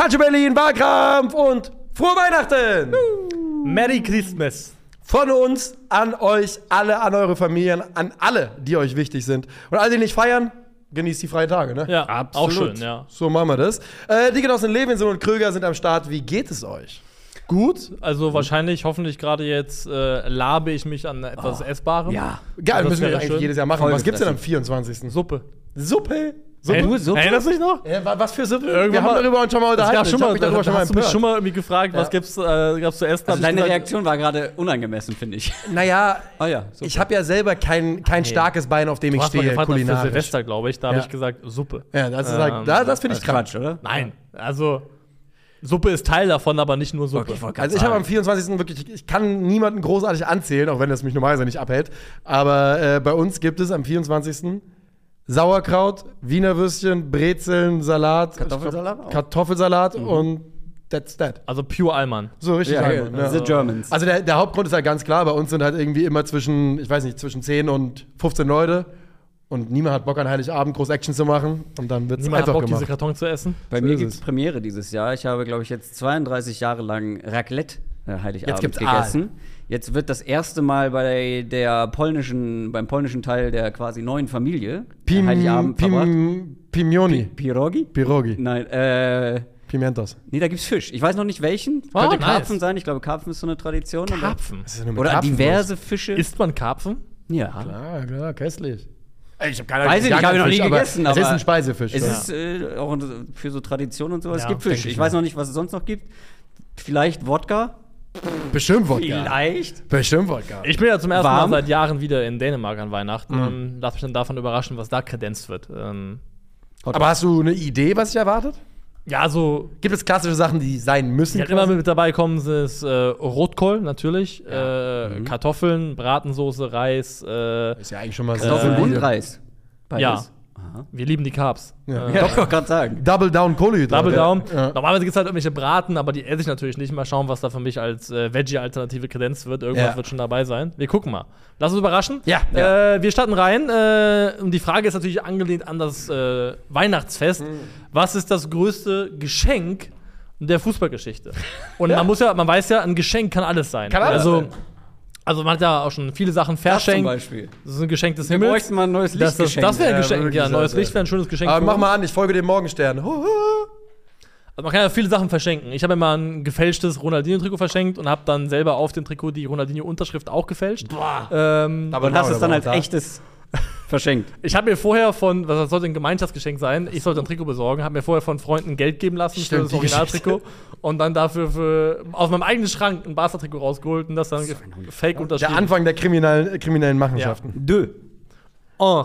Culture Berlin, Wahlkampf und frohe Weihnachten! Merry Christmas. Von uns an euch alle, an eure Familien, an alle, die euch wichtig sind. Und alle, die nicht feiern, genießt die freien Tage, ne? Ja, Absolut. auch schön, ja. So machen wir das. Äh, die Genossen Levinson und Kröger sind am Start. Wie geht es euch? Gut, also wahrscheinlich, hoffentlich gerade jetzt äh, labe ich mich an etwas Essbarem. Ja. Geil, Das müssen wir eigentlich schön. jedes Jahr machen. Voll Was gibt's denn am gefressen. 24.? Suppe. Suppe? Ey, Nur Suppe? Erinnerst du dich noch? Ja, wa- was für Suppe? Irgendwann wir haben mal- darüber schon mal unterhalten. schon Ich mal, mich darüber da schon mal hast du mich schon mal irgendwie gefragt, was Ja. gibt's, äh, gab's zu essen? Also ich deine gesagt, Reaktion war gerade unangemessen, finde ich. Naja, Ah ja, ich habe ja selber kein, kein starkes Bein, auf dem Du ich hast mal stehe, gefragt, was für kulinarisch. Silvester, glaube ich. Da habe ich gesagt, Suppe. Ja, das ist Ähm, halt, da, das finde ich Das ist krank. Quatsch, oder? Nein, also Suppe ist Teil davon, aber nicht nur Suppe. Okay, ich Also ich habe am sagen. 24. wirklich, ich kann niemanden großartig anzählen, auch wenn das mich normalerweise nicht abhält. Aber äh, bei uns gibt es am 24. Sauerkraut, Wiener Würstchen, Brezeln, Salat, Kartoffelsalat glaub, auch? Kartoffelsalat und that's that. also pure Allmann. So richtig Ja, einmal, ja, ja. The Germans. Also der, der Hauptgrund ist halt ganz klar, bei uns sind halt irgendwie immer zwischen, ich weiß nicht, zwischen 10 und 15 Leute. Und niemand hat Bock an Heiligabend groß Action zu machen. Und dann wird es Niemand hat einfach Bock, diese gemacht. Karton zu essen. Bei So mir ist gibt es. Premiere dieses Jahr. Ich habe, glaube ich, jetzt 32 Jahre lang Raclette Heiligabend Jetzt gibt's gegessen. Jetzt wird das erste Mal bei der polnischen, beim polnischen Teil der quasi neuen Familie Pim, Heiligabend verbracht. Pim, Pimioni. Pirogi? Pirogi. Nein, äh, Pimientos. nee, da gibt's Fisch. Ich weiß noch nicht welchen. Oh, Könnte nice. Karpfen sein. Ich glaube, Karpfen ist so eine Tradition. aber- Karpfen. Mit Oder Karpfen diverse Fische. Isst man Karpfen? ja. Ah, klar, köstlich. Ey, Ich habe keine Weiß ich ich noch nie gegessen, Es ist aber ein Speisefisch. Es ja. ist äh, auch für so Tradition und so. Es Ja, gibt Fisch. ich Ich weiß noch nicht, was es sonst noch gibt. Vielleicht Wodka. Bestimmt Wodka. Vielleicht. Bestimmt Wodka. Ich bin ja zum ersten Warm? Mal seit Jahren wieder in Dänemark an Weihnachten Mhm. und lass mich dann davon überraschen, was da kredenzt wird. Ähm, Aber hast du eine Idee, was sich erwartet? ja, so Gibt es klassische Sachen, die sein müssen? Die halt immer mit dabei kommen, sind es, äh, Rotkohl natürlich, äh, Kartoffeln, Bratensoße, Reis. Äh, ist ja eigentlich schon mal Kartoffeln und. Reis. Beides. Ja. Aha. wir lieben die Carbs. Ja. Äh, Ja, ich wollte gerade sagen. Double Down Kohlenhydrate. Double Down. Ja. Normalerweise gibt es halt irgendwelche Braten, aber die esse ich natürlich nicht. Mal schauen, was da für mich als äh, Veggie-Alternative kredenzt wird. Irgendwas Ja. wird schon dabei sein. Wir gucken mal. Lass uns überraschen. Ja. Äh, wir starten rein. Äh, und die Frage ist natürlich angelehnt an das äh, Weihnachtsfest. Mhm. Was ist das größte Geschenk der Fußballgeschichte? Und man muss ja, man weiß ja, ein Geschenk kann alles sein. Kann alles also, sein. Also man hat ja auch schon viele Sachen Das zum verschenkt. Beispiel. Das ist ein Geschenk des Wir Himmels. bräuchten mal ein neues Das, das, das wäre ein Ja, Geschenk. Ja, ein neues. Licht wäre ein schönes Geschenk. Aber mach mal an, ich folge dem Morgenstern. Also man kann ja viele Sachen verschenken. Ich habe immer ein gefälschtes Ronaldinho-Trikot verschenkt und habe dann selber auf dem Trikot die Ronaldinho-Unterschrift auch gefälscht. Ähm, und hast es dann als echtes verschenkt. ich habe mir vorher von, was das sollte ein Gemeinschaftsgeschenk sein, ich sollte ein Trikot besorgen, habe mir vorher von Freunden Geld geben lassen Stimmt, für das Originaltrikot und dann dafür für, aus meinem eigenen Schrank ein Barca-Trikot rausgeholt und das dann ge- fake Der unterschrieben. Anfang der kriminellen, kriminellen Machenschaften. Dö. Oh.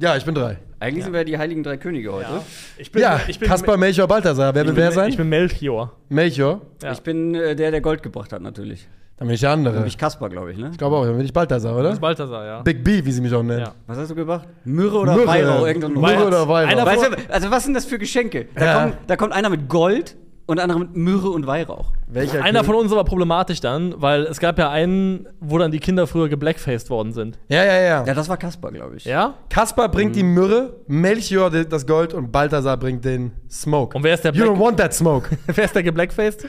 Ja, ich bin drei. Eigentlich sind wir die Heiligen Drei Könige heute. Ich bin, Ja, ich bin, Kaspar, Melchior, Balthasar. Wer ich will bin, wer sein? Ich bin Melchior. Melchior. Ja. Ich bin äh, der, der Gold gebracht hat, natürlich. Dann bin ich der andere. Bin Ich ich Kasper, glaube ich, ne? glaube auch, dann bin ich Balthasar, Das oder? ist Balthasar, ja. Big B, wie sie mich auch nennen. Ja. Was hast du gebracht? Myrrhe oder Myrrhe. Weihrauch? Myrrhe oder Weihrauch. Einer Weißt du, also was sind das für Geschenke? Da, Ja. kommt, da kommt einer mit Gold und einer mit Myrrhe und Weihrauch. Welcher Einer König? von uns war problematisch dann, weil es gab ja einen, wo dann die Kinder früher geblackfaced worden sind. Ja, ja, ja. Ja, das war Kasper, glaube ich. Ja? Kaspar bringt die Myrrhe, Melchior das Gold und Balthasar bringt den Smoke. Und wer ist der You Black don't want that smoke. Wer ist der geblackfaced?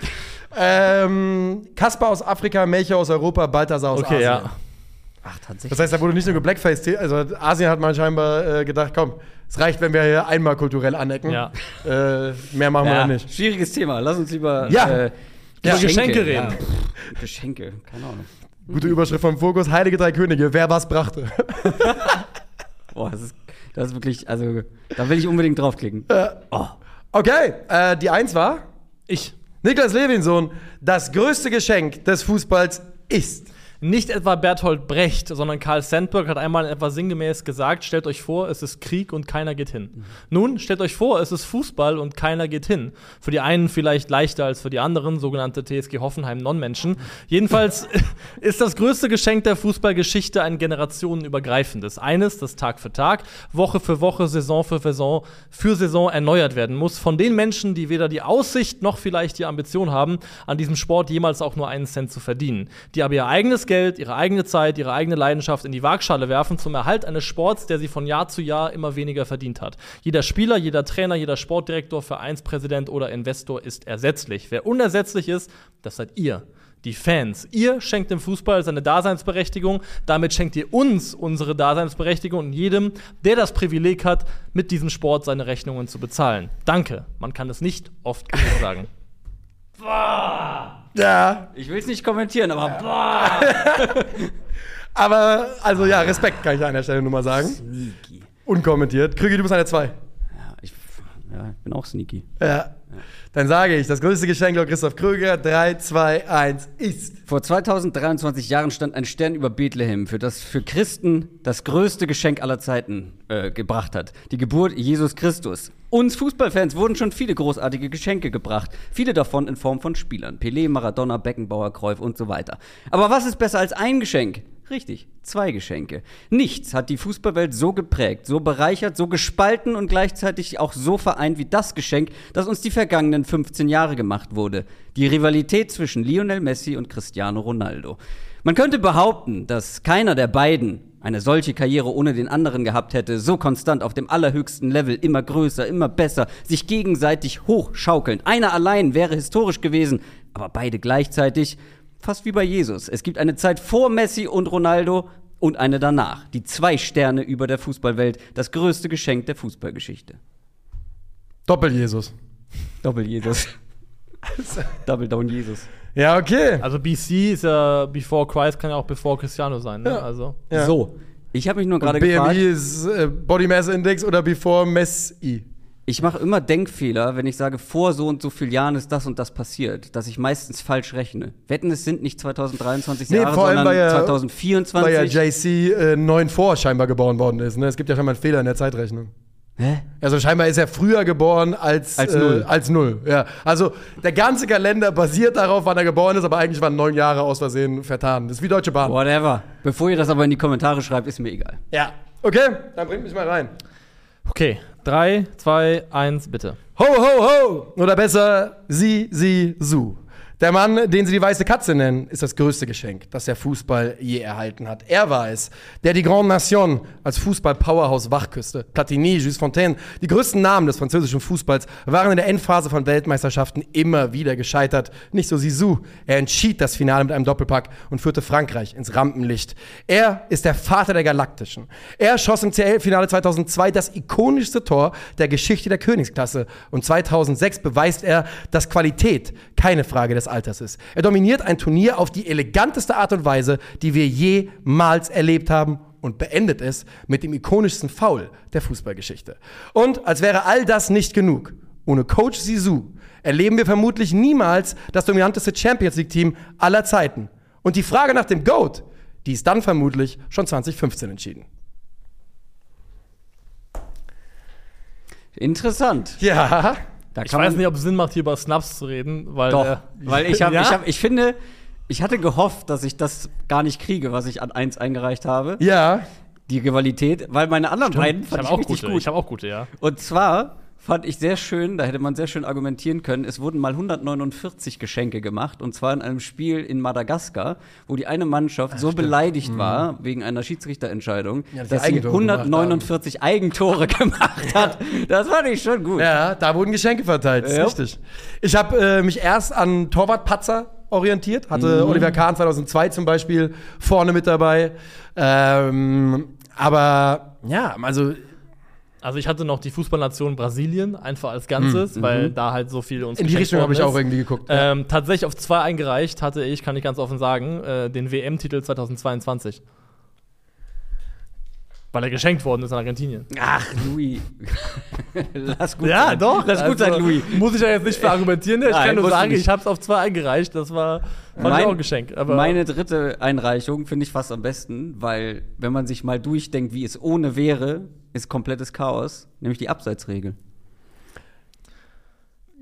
ähm, Kaspar aus Afrika, Melchior aus Europa, Balthasar aus Okay, Asien. ja. Ach, tatsächlich. Das heißt, da wurde nicht nur geblackfaced, also Asien hat man scheinbar äh, gedacht, komm, es reicht, wenn wir hier einmal kulturell anecken. Ja. Äh, mehr machen wir ja, dann nicht. schwieriges Thema. Lass uns lieber Ja. äh, Über Geschenke reden. Geschenke, keine Ahnung. Gute Überschrift vom Fokus, Heilige Drei Könige, wer was brachte. Boah, das ist, das ist wirklich, also, da will ich unbedingt draufklicken. Oh. Okay, äh, die Eins war Ich. Niklas Levinsohn, das größte Geschenk des Fußballs ist. Nicht etwa Bertolt Brecht, sondern Karl Sandburg hat einmal etwa sinngemäß gesagt: Stellt euch vor, es ist Krieg und keiner geht hin. Nun, stellt euch vor, es ist Fußball und keiner geht hin. Für die einen vielleicht leichter als für die anderen, sogenannte TSG Hoffenheim Non-Menschen. Jedenfalls ist das größte Geschenk der Fußballgeschichte ein generationenübergreifendes. Eines, das Tag für Tag, Woche für Woche, Saison für Saison, für Saison erneuert werden muss. Von den Menschen, die weder die Aussicht noch vielleicht die Ambition haben, an diesem Sport jemals auch nur einen Cent zu verdienen. Die aber ihr eigenes Geld, ihre eigene Zeit, ihre eigene Leidenschaft in die Waagschale werfen zum Erhalt eines Sports, der sie von Jahr zu Jahr immer weniger verdient hat. Jeder Spieler, jeder Trainer, jeder Sportdirektor, Vereinspräsident oder Investor ist ersetzlich. Wer unersetzlich ist, das seid ihr. Die Fans. Ihr schenkt dem Fußball seine Daseinsberechtigung, damit schenkt ihr uns unsere Daseinsberechtigung und jedem, der das Privileg hat, mit diesem Sport seine Rechnungen zu bezahlen. Danke. Man kann es nicht oft genug sagen. Ja, Ich will es nicht kommentieren, aber boah. aber, also ja, Respekt kann ich an der Stelle nur mal sagen. Sneaky. Unkommentiert. Krügi, du bist eine 2. Ja, ich, bin auch sneaky. Ja. Dann sage ich, das größte Geschenk laut Christoph Kröger, 3, 2, 1, ist. Vor 2023 Jahren stand ein Stern über Bethlehem, für das für Christen das größte Geschenk aller Zeiten äh, gebracht hat. Die Geburt Jesus Christus. Uns Fußballfans wurden schon viele großartige Geschenke gebracht. Viele davon in Form von Spielern. Pelé, Maradona, Beckenbauer, Cruyff und so weiter. Aber was ist besser als ein Geschenk? Richtig, zwei Geschenke. Nichts hat die Fußballwelt so geprägt, so bereichert, so gespalten und gleichzeitig auch so vereint wie das Geschenk, das uns die vergangenen 15 Jahre gemacht wurde. Die Rivalität zwischen Lionel Messi und Cristiano Ronaldo. Man könnte behaupten, dass keiner der beiden eine solche Karriere ohne den anderen gehabt hätte, so konstant auf dem allerhöchsten Level, immer größer, immer besser, sich gegenseitig hochschaukeln. Einer allein wäre historisch gewesen, aber beide gleichzeitig fast wie bei Jesus. Es gibt eine Zeit vor Messi und Ronaldo und eine danach. Die zwei Sterne über der Fußballwelt, das größte Geschenk der Fußballgeschichte. Doppel-Jesus. Doppel Jesus. Double Down Jesus. Ja, okay. Also BC ist ja Before Christ, kann ja auch Before Cristiano sein. Ne? Ja. Also. Ja. So, ich habe mich nur gerade BMI gefragt. ist äh, Body Mass Index oder Before Messi. Ich mache immer Denkfehler, wenn ich sage, vor so und so vielen Jahren ist das und das passiert, dass ich meistens falsch rechne. Wetten, es sind nicht 2023 Nee, Jahre, vor allem, sondern weil ja- 2024. Weil ja JC äh, 9 vor scheinbar geboren worden ist. Ne? Es gibt ja scheinbar einen Fehler in der Zeitrechnung. Hä? Also scheinbar ist er früher geboren als, Als äh, null. als null. Ja. Also der ganze Kalender basiert darauf, wann er geboren ist, aber eigentlich waren neun Jahre aus Versehen vertan. Das ist wie Deutsche Bahn. Whatever. Bevor ihr das aber in die Kommentare schreibt, ist mir egal. Ja. Okay, dann bringt mich mal rein. Okay, 3, 2, 1, bitte. Ho, ho, ho! Oder besser, sie, sie, su. Der Mann, den sie die weiße Katze nennen, ist das größte Geschenk, das der Fußball je erhalten hat. Er war es, der die Grande Nation als Fußball-Powerhouse wachküsste. Platini, Jules Fontaine, die größten Namen des französischen Fußballs waren in der Endphase von Weltmeisterschaften immer wieder gescheitert. Nicht so Sisu. Er entschied das Finale mit einem Doppelpack und führte Frankreich ins Rampenlicht. Er ist der Vater der Galaktischen. Er schoss im CL-Finale 2002 das ikonischste Tor der Geschichte der Königsklasse. Und 2006 beweist er, dass Qualität keine Frage des Alters ist. Er dominiert ein Turnier auf die eleganteste Art und Weise, die wir jemals erlebt haben und beendet es mit dem ikonischsten Foul der Fußballgeschichte. Und als wäre all das nicht genug, ohne Coach Sisu erleben wir vermutlich niemals das dominanteste Champions League-Team aller Zeiten. Und die Frage nach dem GOAT, die ist dann vermutlich schon 2015 entschieden. Interessant. Ja. Da Ich weiß nicht, ob es Sinn macht, hier über Snaps zu reden, weil. Doch, äh, weil ich habe, Ja? ich, hab, ich finde, ich hatte gehofft, dass ich das gar nicht kriege, was ich an 1 eingereicht habe. Ja. Die Rivalität, weil meine anderen beiden ich fand habe ich, auch richtig gute. gut. Ich habe auch gute, ja. Und zwar fand ich sehr schön, da hätte man sehr schön argumentieren können, es wurden mal 149 Geschenke gemacht, und zwar in einem Spiel in Madagaskar, wo die eine Mannschaft so beleidigt war, wegen einer Schiedsrichterentscheidung, Mhm. Ja, dass sie sie Eigentore gemacht 149 Eigentore gemacht hat. Das fand ich schon gut. Ja, da wurden Geschenke verteilt, Ja. richtig. Ich habe äh, mich erst an Torwart-Patzer orientiert, hatte Oliver Kahn 2002 zum Beispiel vorne mit dabei. Ähm, aber ja, also Also ich hatte noch die Fußballnation Brasilien einfach als Ganzes, weil da halt so viel uns in die Richtung habe ich auch irgendwie geguckt. Ähm, tatsächlich auf zwei eingereicht hatte ich, kann ich ganz offen sagen, äh, den WM-Titel 2022. Weil er geschenkt worden ist an Argentinien. Ach, Louis. Lass gut Ja, sein. doch. Lass gut sein, Also, Louis. Muss ich ja jetzt nicht verargumentieren. Ich Nein, kann nur sagen, ich habe es auf zwei eingereicht. Das war ich Mein- auch ein Geschenk. Aber Meine dritte Einreichung finde ich fast am besten, weil wenn man sich mal durchdenkt, wie es ohne wäre, ist komplettes Chaos, nämlich die Abseitsregel.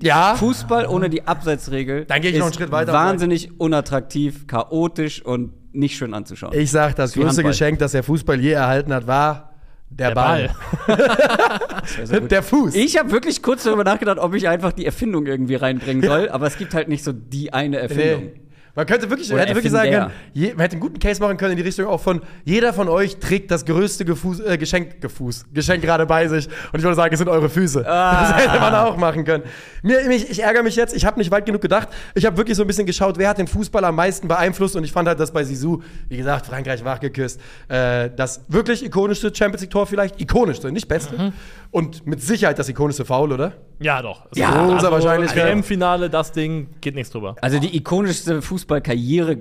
ja, Fußball ohne die Abseitsregel Dann gehe ich ist noch einen Schritt weiter wahnsinnig unattraktiv, chaotisch und nicht schön anzuschauen. ich sag, das größte Handball. Geschenk, das der Fußball je erhalten hat, war der, der Ball. Ball. Der Fuß. Ich habe wirklich kurz darüber nachgedacht, ob ich einfach die Erfindung irgendwie reinbringen soll, aber es gibt halt nicht so die eine Erfindung. Nee. Man könnte wirklich, Oder hätte wirklich sagen können, je, man hätte einen guten Case machen können in die Richtung auch von, jeder von euch trägt das größte Gefuß, äh, Geschenk, Gefuß, Geschenk gerade bei sich. Und ich würde sagen, es sind eure Füße. Ah. Das hätte man auch machen können. Mir, mich, ich ärgere mich jetzt, ich habe nicht weit genug gedacht. Ich habe wirklich so ein bisschen geschaut, wer hat den Fußball am meisten beeinflusst. Und ich fand halt, dass bei Sisu, wie gesagt, Frankreich wach geküsst, äh, das wirklich ikonischste Champions League-Tor vielleicht, ikonischste, nicht beste. Und mit Sicherheit das ikonischste Foul, oder? Ja, doch. Es Ja, ist- großer Wahrscheinlichkeit. WM-Finale, das Ding, geht nichts drüber. Also die ikonischste Fußballkarriere.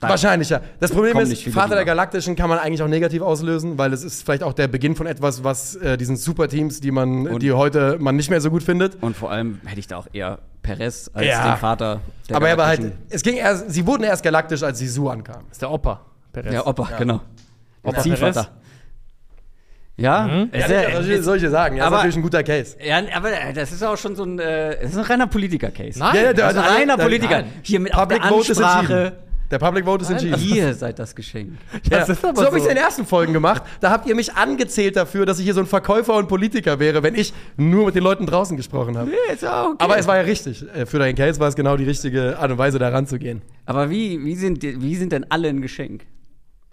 Wahrscheinlich, ja. Das Problem ist, Vater der. Galaktischen kann man eigentlich auch negativ auslösen, weil es ist vielleicht auch der Beginn von etwas, was äh, diesen Superteams, die man, Und- die heute man nicht mehr so gut findet. Und vor allem hätte ich da auch eher Perez als Ja. den Vater. Der Aber er war halt, es ging erst, sie wurden erst galaktisch, als Sisu ankam. Das ist der Opa. Perez. Der Opa, genau. Der Opa Ziehvater. Ja, Mhm. ist Ja, das soll ich dir sagen. Ja, aber- ist natürlich ein guter Case. Ja, aber das ist auch schon so ein, äh, das ist ein reiner Politiker-Case. Nein, Ja, der- Das ist ein der- reiner der- Politiker. nein. Hier mit der Public Vote ist Ansprache. Der Public Vote ist entschieden. Ihr seid das Geschenk. Ja, Das ist so habe ich es in den ersten Folgen gemacht. Da habt ihr mich angezählt dafür, dass ich hier so ein Verkäufer und Politiker wäre, wenn ich nur mit den Leuten draußen gesprochen habe. ist auch okay. Aber es war ja richtig. Äh, Für deinen Case war es genau die richtige Art und Weise, da ranzugehen. Aber wie, wie, sind, wie sind denn alle ein Geschenk?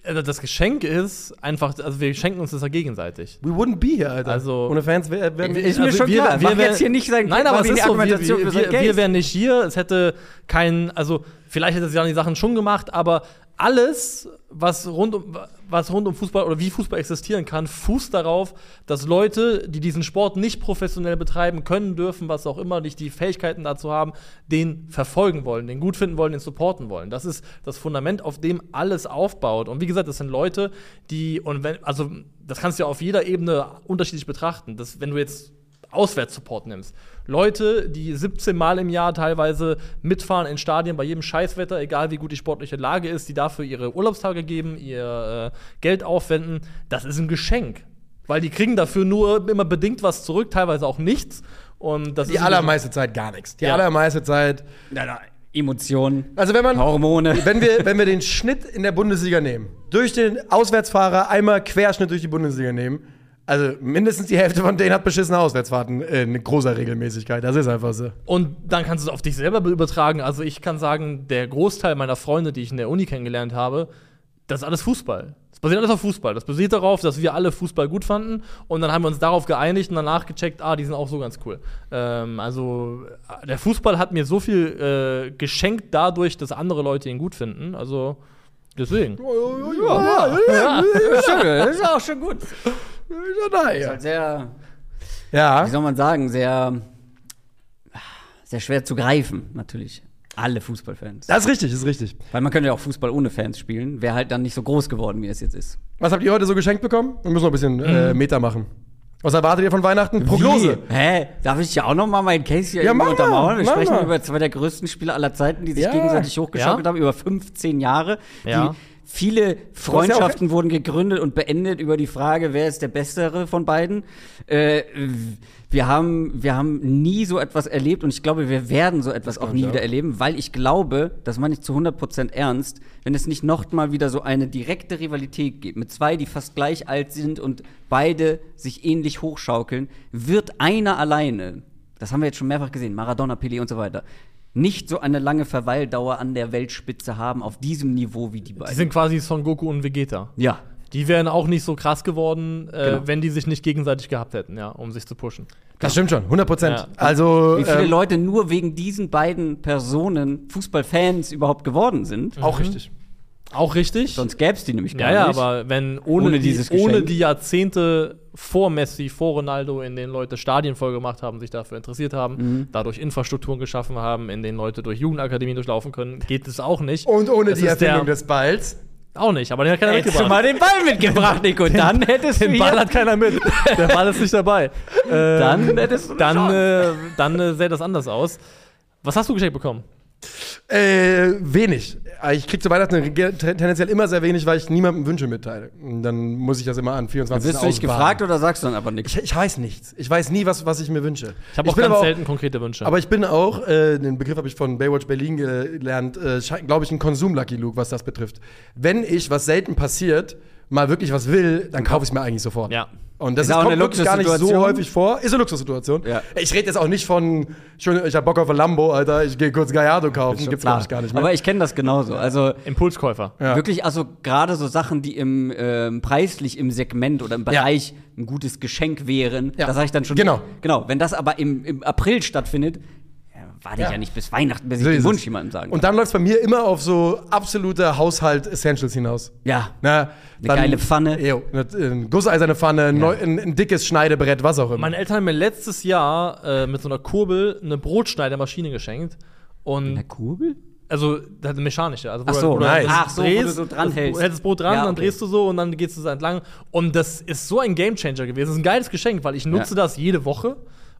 Also Das Geschenk ist einfach, also wir schenken uns das ja gegenseitig. We wouldn't be here, Alter. Also- Ohne Fans wär- wären wir Ist mir Also schon wir- klar. wir wär- jetzt hier nicht sein Nein, aber es ist so, wir, Argumentation wir, wir, wir wären nicht hier, es hätte kein, also vielleicht hätte sie dann die Sachen schon gemacht, aber alles, was rund um, was rund um Fußball oder wie Fußball existieren kann, fußt darauf, dass Leute, die diesen Sport nicht professionell betreiben können, dürfen, was auch immer, nicht die Fähigkeiten dazu haben, den verfolgen wollen, den gut finden wollen, den supporten wollen. Das ist das Fundament, auf dem alles aufbaut. Und wie gesagt, das sind Leute, die, und wenn, also das kannst du ja auf jeder Ebene unterschiedlich betrachten. Das, wenn du jetzt Auswärtssupport nimmst. Leute, die 17 Mal im Jahr teilweise mitfahren in Stadien bei jedem Scheißwetter, egal wie gut die sportliche Lage ist, die dafür ihre Urlaubstage geben, ihr äh, Geld aufwenden, das ist ein Geschenk. Weil die kriegen dafür nur immer bedingt was zurück, teilweise auch nichts. Und das Die ist allermeiste Zeit gar nichts. Die Ja. allermeiste Zeit. Na, na, Emotionen, Also wenn man. Hormone. Wenn wir, wenn wir den Schnitt in der Bundesliga nehmen, durch den Auswärtsfahrer einmal Querschnitt durch die Bundesliga nehmen, also mindestens die Hälfte von denen hat beschissene Auswärtsfahrten äh, in großer Regelmäßigkeit. Das ist einfach so. Und dann kannst du es auf dich selber übertragen. Also ich kann sagen, der Großteil meiner Freunde, die ich in der Uni kennengelernt habe, das ist alles Fußball. Das basiert alles auf Fußball. Das basiert darauf, dass wir alle Fußball gut fanden und dann haben wir uns darauf geeinigt und danach gecheckt, ah, die sind auch so ganz cool. Ähm, also der Fußball hat mir so viel äh, geschenkt dadurch, dass andere Leute ihn gut finden. Also deswegen. Ja, schön, das ist auch schon gut. Ja, Halt sehr, ja. wie soll man sagen, sehr, sehr schwer zu greifen, natürlich. Alle Fußballfans. Das ist richtig, das ist richtig. Weil man könnte ja auch Fußball ohne Fans spielen, wäre halt dann nicht so groß geworden, wie es jetzt ist. Was habt ihr heute so geschenkt bekommen? Wir müssen noch ein bisschen äh, Meta machen. Was erwartet ihr von Weihnachten? Prognose. Wie? Hä? Darf ich ja auch noch mal meinen Case hier Ja, mal, untermauern? Wir mach sprechen über zwei der größten Spieler aller Zeiten, die sich Ja. gegenseitig hochgeschaukelt Ja. haben, über 15 Jahre. Ja. Die viele ja Freundschaften wurden gegründet und beendet über die Frage, wer ist der Bessere von beiden. Äh, wir, haben, wir haben nie so etwas erlebt und ich glaube, wir werden so etwas auch nie auch. wieder erleben, weil ich glaube, das meine ich zu 100% ernst, wenn es nicht noch mal wieder so eine direkte Rivalität gibt, mit zwei, die fast gleich alt sind und beide sich ähnlich hochschaukeln, wird einer alleine, das haben wir jetzt schon mehrfach gesehen, Maradona, Pelé und so weiter, nicht so eine lange Verweildauer an der Weltspitze haben auf diesem Niveau wie die beiden. Die sind quasi Son Goku und Vegeta. ja. Die wären auch nicht so krass geworden, äh, Genau. wenn die sich nicht gegenseitig gehabt hätten, ja, um sich zu pushen. Das stimmt schon, 100 Prozent. Ja. Also, Wie viele ähm, Leute nur wegen diesen beiden Personen Fußballfans überhaupt geworden sind. auch richtig. Auch richtig. Sonst gäbe es die nämlich gar Ja, ja, nicht. aber wenn ohne, Ohne die, dieses ohne Geschenk. die Jahrzehnte vor Messi, vor Ronaldo, in denen Leute Stadien voll gemacht haben, sich dafür interessiert haben, Mhm. dadurch Infrastrukturen geschaffen haben, in denen Leute durch Jugendakademien durchlaufen können, geht es auch nicht. Und ohne Das die Erfindung der- des Balls. Auch nicht, aber den hat keiner Hättest du mitgebracht. mal den Ball mitgebracht, Nico, dann hättest du Den Ball hat keiner mit. Der Ball ist nicht dabei. Ähm, dann hättest du dann, äh, dann äh, sähe das anders aus. Was hast du geschenkt bekommen? Äh, wenig. Ich krieg zu Weihnachten tendenziell immer sehr wenig, weil ich niemandem Wünsche mitteile. Und dann muss ich das immer an 24. Wirst du nicht gefragt oder sagst du dann aber nichts? Ich, ich weiß nichts. Ich weiß nie, was, was ich mir wünsche. Ich habe auch bin ganz aber selten konkrete Wünsche. Aber ich bin auch, äh, den Begriff habe ich von Baywatch Berlin gelernt, äh, glaube ich, ein Konsum-Lucky Luke, was das betrifft. Wenn ich, was selten passiert, mal wirklich was will, dann kaufe ich es mir eigentlich sofort. Ja. Und das Ist ist, auch kommt eine wirklich gar nicht so häufig vor. Ist eine Luxussituation. Ja. Ich rede jetzt auch nicht von, schon, ich hab Bock auf ein Lambo, Alter, ich gehe kurz Gallardo kaufen. Gibt's, glaube ich, gar nicht mehr. Aber ich kenne das genauso. Also Impulskäufer. Ja. wirklich, also gerade so Sachen, die im ähm, preislich im Segment oder im Ja. Bereich ein gutes Geschenk wären, Ja. da sage ich dann schon. Genau. Genau. Wenn das aber im, im April stattfindet, ja, warte Ja. ich ja nicht bis Weihnachten, bis ich So den ist Wunsch jemandem sagen Und kann. dann läuft es bei mir immer auf so absolute Haushalt-Essentials hinaus. Ja. Na, Eine geile Pfanne. Jo, eine, eine gusseiserne Pfanne, ein, neu, ein, ein dickes Schneidebrett, was auch immer. Meine Eltern haben mir letztes Jahr äh, mit so einer Kurbel eine Brotschneidermaschine geschenkt. Und Eine Kurbel? also das eine mechanische. Also, wo Ach du- so, du nice. das Ach so, wo du drehst, so dran das- hältst. Du hältst das Brot dran, Ja, dann okay. drehst du so und dann gehst du so entlang. Und das ist so ein Gamechanger gewesen. Das ist ein geiles Geschenk, weil ich nutze Ja. das jede Woche.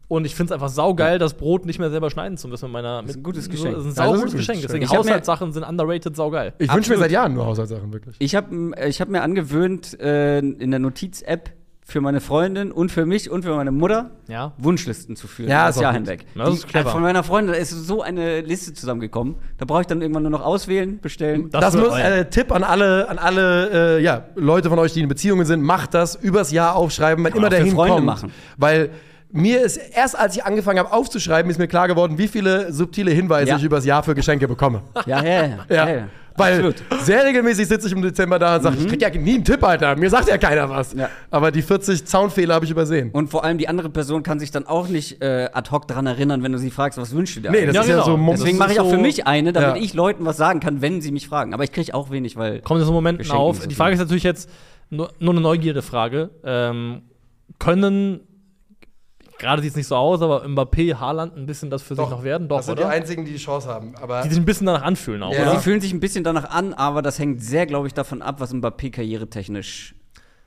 Und ich finde es einfach saugeil, das Brot nicht mehr selber schneiden zu müssen mit meiner. ist ein gutes Geschenk. Das ist ein Ja, das ist ein saugutes gutes Geschenk. Deswegen Ich Haushaltssachen sind underrated saugeil. ich wünsche mir seit Jahren nur Haushaltssachen, wirklich. Ich habe ich hab mir angewöhnt, äh, in der Notiz-App für meine Freundin und für mich und für meine Mutter Ja. Wunschlisten zu führen. Ja, das Jahr gut. hinweg. Ja, das ist Die- clever. Von meiner Freundin da ist so eine Liste zusammengekommen. Da brauche ich dann irgendwann nur noch auswählen, bestellen. Das Das, muss äh, Tipp an alle, an alle äh, ja, Leute von euch, die in Beziehungen sind, macht das übers Jahr aufschreiben, wenn immer der für Freunde hinkommt. machen. Weil mir ist erst als ich angefangen habe aufzuschreiben, ist mir klar geworden, wie viele subtile Hinweise Ja. ich übers Jahr für Geschenke bekomme. Ja, ja, ja. Ja. ja, ja. Weil Absolut. sehr regelmäßig sitze ich im Dezember da und sage, ich krieg ja nie einen Tipp, Alter. Mir sagt ja keiner was. Ja. Aber die 40 Zaunfehler habe ich übersehen. Und vor allem die andere Person kann sich dann auch nicht äh, ad hoc daran erinnern, wenn du sie fragst, was wünschst du dir? Nee, das? Ja, ist ja genau. so Mom- Deswegen das mache ich auch für mich eine, damit Ja. ich Leuten was sagen kann, wenn sie mich fragen. Aber ich kriege auch wenig, weil kommen in so Momenten auf. so Die. Frage ist natürlich jetzt nur, nur eine Neugierde-Frage. Ähm, können, gerade sieht es nicht so aus, aber Mbappé, Haaland ein bisschen das für sich noch werden? Doch, das sind oder? die einzigen, die die Chance haben. Aber Die sich ein bisschen danach anfühlen auch, Ja. oder? sie fühlen sich ein bisschen danach an, aber das hängt sehr, glaube ich, davon ab, was Mbappé karrieretechnisch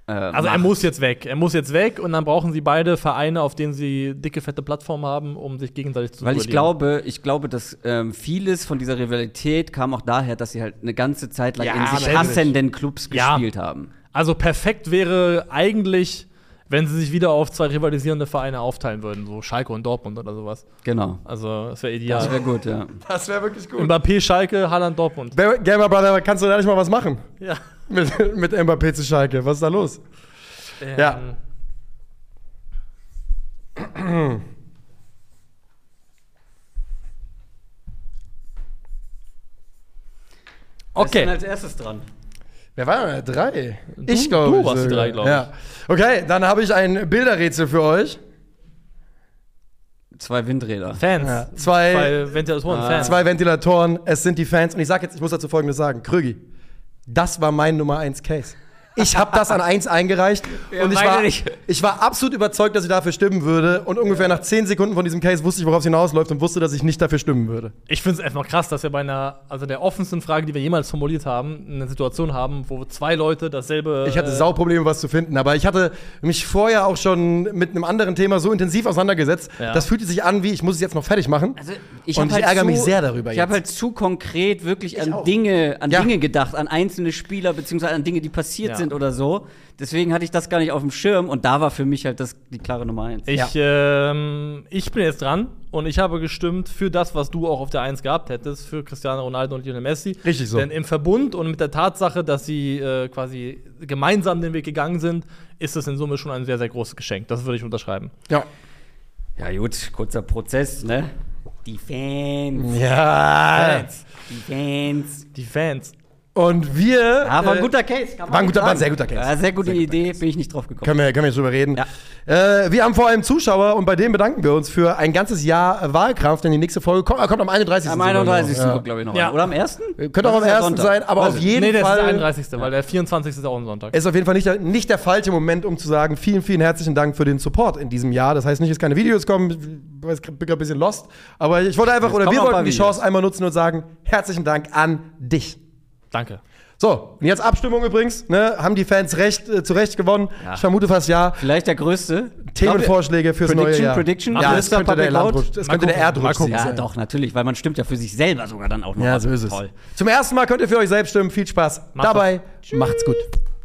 äh, Also er macht. muss jetzt weg. Er muss jetzt weg und dann brauchen sie beide Vereine, auf denen sie dicke, fette Plattformen haben, um sich gegenseitig zu Weil ich duellieren. glaube, ich glaube, dass ähm, vieles von dieser Rivalität kam auch daher, dass sie halt eine ganze Zeit lang Ja, in sich hassenden Clubs Ja. gespielt haben. Also perfekt wäre eigentlich, wenn sie sich wieder auf zwei rivalisierende Vereine aufteilen würden, so Schalke und Dortmund oder sowas. Genau. Also das wäre Das ideal. wäre gut, ja. das wäre wirklich gut. Mbappé, Schalke, Haaland, Dortmund. Gamer Brother, kannst du da nicht mal was machen? Ja. Mit, mit Mbappé zu Schalke. Was ist da los? Ja. Ähm, Wer ist denn Okay. als erstes dran? Wer war denn der drei? Du- ich glaube. du warst die drei, glaub ich. Ja. Okay, dann habe ich ein Bilderrätsel für euch. Zwei Windräder. Fans. Ja. Zwei, Zwei Ventilatoren, Ah. Fans. zwei Ventilatoren, es sind die Fans. Und ich sage jetzt, ich muss dazu Folgendes sagen. Krögi, das war mein Nummer 1 Case. Ich habe das an 1 eingereicht Ja, und ich war, ich war absolut überzeugt, dass ich dafür stimmen würde. Und ungefähr nach 10 Sekunden von diesem Case wusste ich, worauf es hinausläuft und wusste, dass ich nicht dafür stimmen würde. Ich finde es einfach krass, dass wir bei einer, also der offensten Frage, die wir jemals formuliert haben, eine Situation haben, wo zwei Leute dasselbe. Ich hatte äh, Sauprobleme, was zu finden, aber ich hatte mich vorher auch schon mit einem anderen Thema so intensiv auseinandergesetzt. Ja. Das fühlte sich an, wie ich muss es jetzt noch fertig machen. Also Und ich ärgere mich sehr darüber Ich habe halt zu konkret wirklich an auch. Dinge, an Ja. Dinge gedacht, an einzelne Spieler beziehungsweise an Dinge, die passiert Ja. Sind oder so. Deswegen hatte ich das gar nicht auf dem Schirm und da war für mich halt das die klare Nummer eins. Ich, ähm, ich bin jetzt dran und ich habe gestimmt für das, was du auch auf der 1 gehabt hättest, für Cristiano Ronaldo und Lionel Messi. Richtig so. Denn im Verbund und mit der Tatsache, dass sie äh, quasi gemeinsam den Weg gegangen sind, ist es in Summe schon ein sehr, sehr großes Geschenk. Das würde ich unterschreiben. Ja. Ja gut, kurzer Prozess, ne? Die Fans. Ja. Fans. Die Fans. Die Fans. Und wir. Ja, war ein äh, guter Case. kann man war ein guter- war ein sehr guter Case. Ja, sehr gute Sehr Idee, bin ich nicht drauf gekommen. Können wir, können wir jetzt drüber reden. Ja. Äh, wir haben vor allem Zuschauer und bei denen bedanken wir uns für ein ganzes Jahr äh, Wahlkampf, denn die nächste Folge kommt, äh, kommt am 31. Am sogar noch. 31. Ja. glaube ich noch. Ja. Oder am 1.? Könnte auch am Das ist ja 1. Sonntag. sein, aber Weiß auf jeden Nee, das ist Fall. der 31. weil der 24. ist auch ein Sonntag. ist auf jeden Fall nicht der, nicht der falsche Moment, um zu sagen, vielen, vielen herzlichen Dank für den Support in diesem Jahr. Das heißt nicht, dass keine Videos kommen, ich bin gerade ein bisschen lost, aber ich wollte einfach, oder wir wollten die. Chance einmal nutzen und sagen, herzlichen Dank an dich. Danke. So, und jetzt Abstimmung übrigens, ne? Haben die Fans recht, äh, zu Recht gewonnen? Ja. Ich vermute fast ja. Vielleicht der größte. Themenvorschläge fürs Prediction, neue Jahr. Prediction, ja, größter es könnte der. Landrutsch, es könnte der Erdrutsch gucken. Ja, sein. doch, natürlich, weil man stimmt ja für sich selber sogar dann auch noch. Ja, so ist es. Toll. Zum ersten Mal könnt ihr für euch selbst stimmen. Viel Spaß Macht dabei. Macht's gut.